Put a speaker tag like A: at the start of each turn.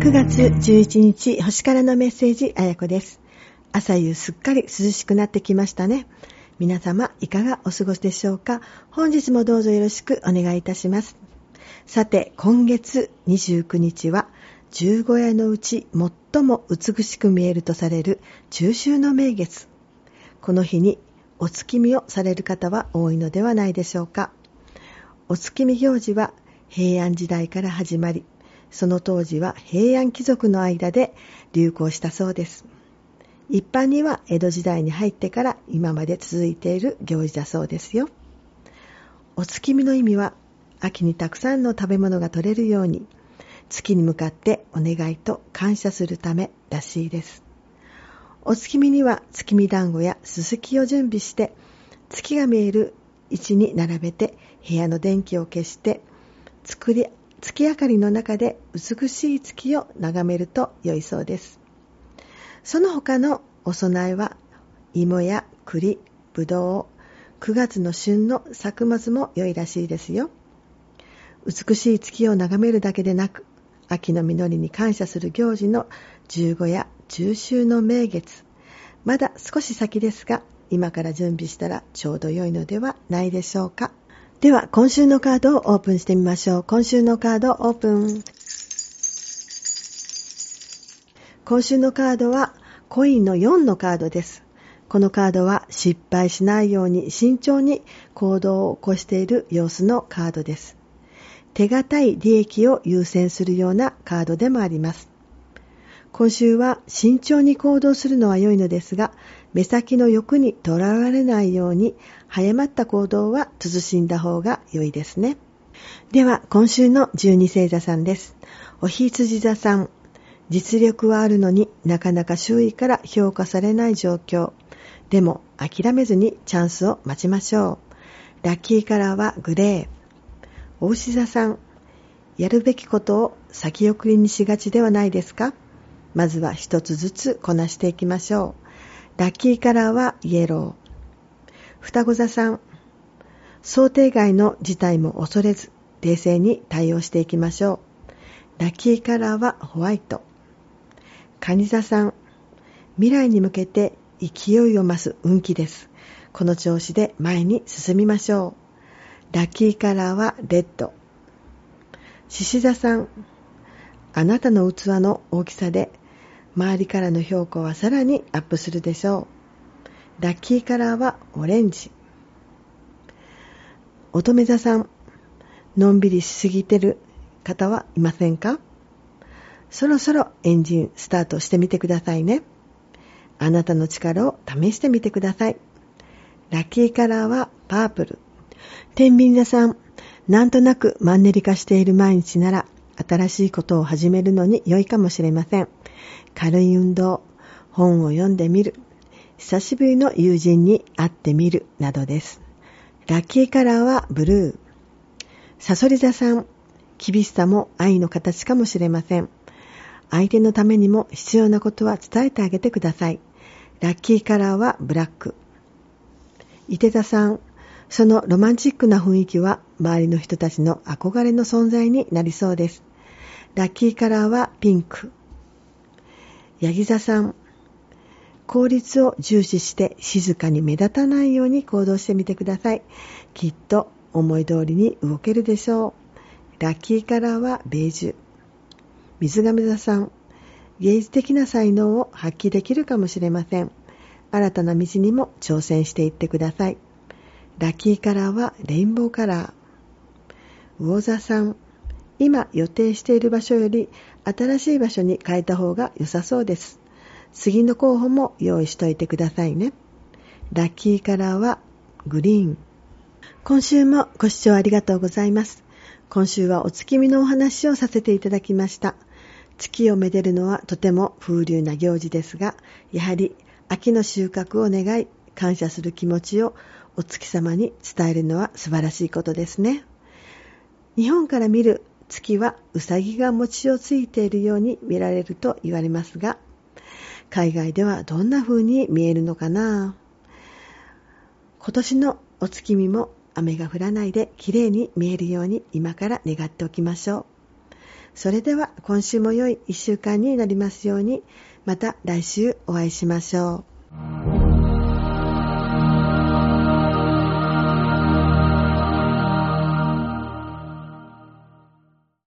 A: 9月11日、星からのメッセージ、あやこです。朝夕すっかり涼しくなってきましたね。皆様、いかがお過ごしでしょうか？本日もどうぞよろしくお願いいたします。さて、今月29日は、十五夜のうち最も美しく見えるとされる中秋の名月。この日にお月見をされる方は多いのではないでしょうか。お月見行事は平安時代から始まり、その当時は平安貴族の間で流行したそうです。一般には江戸時代に入ってから今まで続いている行事だそうですよ。お月見の意味は秋にたくさんの食べ物が取れるように月に向かってお願いと感謝するためらしいです。お月見には月見団子やすすきを準備して月が見える位置に並べて部屋の電気を消して作り月明かりの中で美しい月を眺めると良いそうです。その他のお供えは芋や栗、ぶどう、9月の旬の作物も良いらしいですよ。美しい月を眺めるだけでなく、秋の実りに感謝する行事の十五夜中秋の名月。まだ少し先ですが、今から準備したらちょうど良いのではないでしょうか。では、今週のカードをオープンしてみましょう。今週のカードオープン。今週のカードは、コインの4のカードです。このカードは失敗しないように慎重に行動を起こしている様子のカードです。手堅い利益を優先するようなカードでもあります。今週は慎重に行動するのは良いのですが、目先の欲にとらわれないように、早まった行動は慎んだ方が良いですね。では、今週の十二星座さんです。おひつじ座さん。実力はあるのになかなか周囲から評価されない状況。でも諦めずにチャンスを待ちましょう。ラッキーカラーはグレー。お牛座さん。やるべきことを先送りにしがちではないですか？まずは一つずつこなしていきましょう。ラッキーカラーはイエロー。双子座さん。想定外の事態も恐れず、冷静に対応していきましょう。ラッキーカラーはホワイト。蟹座さん。未来に向けて勢いを増す運気です。この調子で前に進みましょう。ラッキーカラーはレッド。獅子座さん。あなたの器の大きさで周りからの評価はさらにアップするでしょう。ラッキーカラーはオレンジ。乙女座さん、のんびりしすぎてる方はいませんか？そろそろエンジンスタートしてみてくださいね。あなたの力を試してみてください。ラッキーカラーはパープル。天秤座さん、なんとなくマンネリ化している毎日なら新しいことを始めるのに良いかもしれません。軽い運動、本を読んでみる、久しぶりの友人に会ってみるなどです。ラッキーカラーはブルー。サソリ座さん、厳しさも愛の形かもしれません。相手のためにも必要なことは伝えてあげてください。ラッキーカラーはブラック。伊手座さん、そのロマンチックな雰囲気は周りの人たちの憧れの存在になりそうです。ラッキーカラーはピンク。ヤギ座さん、効率を重視して静かに目立たないように行動してみてください。きっと思い通りに動けるでしょう。ラッキーカラーはベージュ。水亀座さん、芸術的な才能を発揮できるかもしれません。新たな道にも挑戦していってください。ラッキーカラーはレインボーカラー。魚座さん、今予定している場所より新しい場所に変えた方が良さそうです。次の候補も用意しといてくださいね。ラッキーカラーはグリーン。今週もご視聴ありがとうございます。今週はお月見のお話をさせていただきました。月をめでるのはとても風流な行事ですが、やはり秋の収穫を願い、感謝する気持ちをお月様に伝えるのは素晴らしいことですね。日本から見る月はうさぎが餅をついているように見られると言われますが、海外ではどんな風に見えるのかな？今年のお月見も雨が降らないで綺麗に見えるように今から願っておきましょう。それでは今週も良い一週間になりますように、また来週お会いしましょう。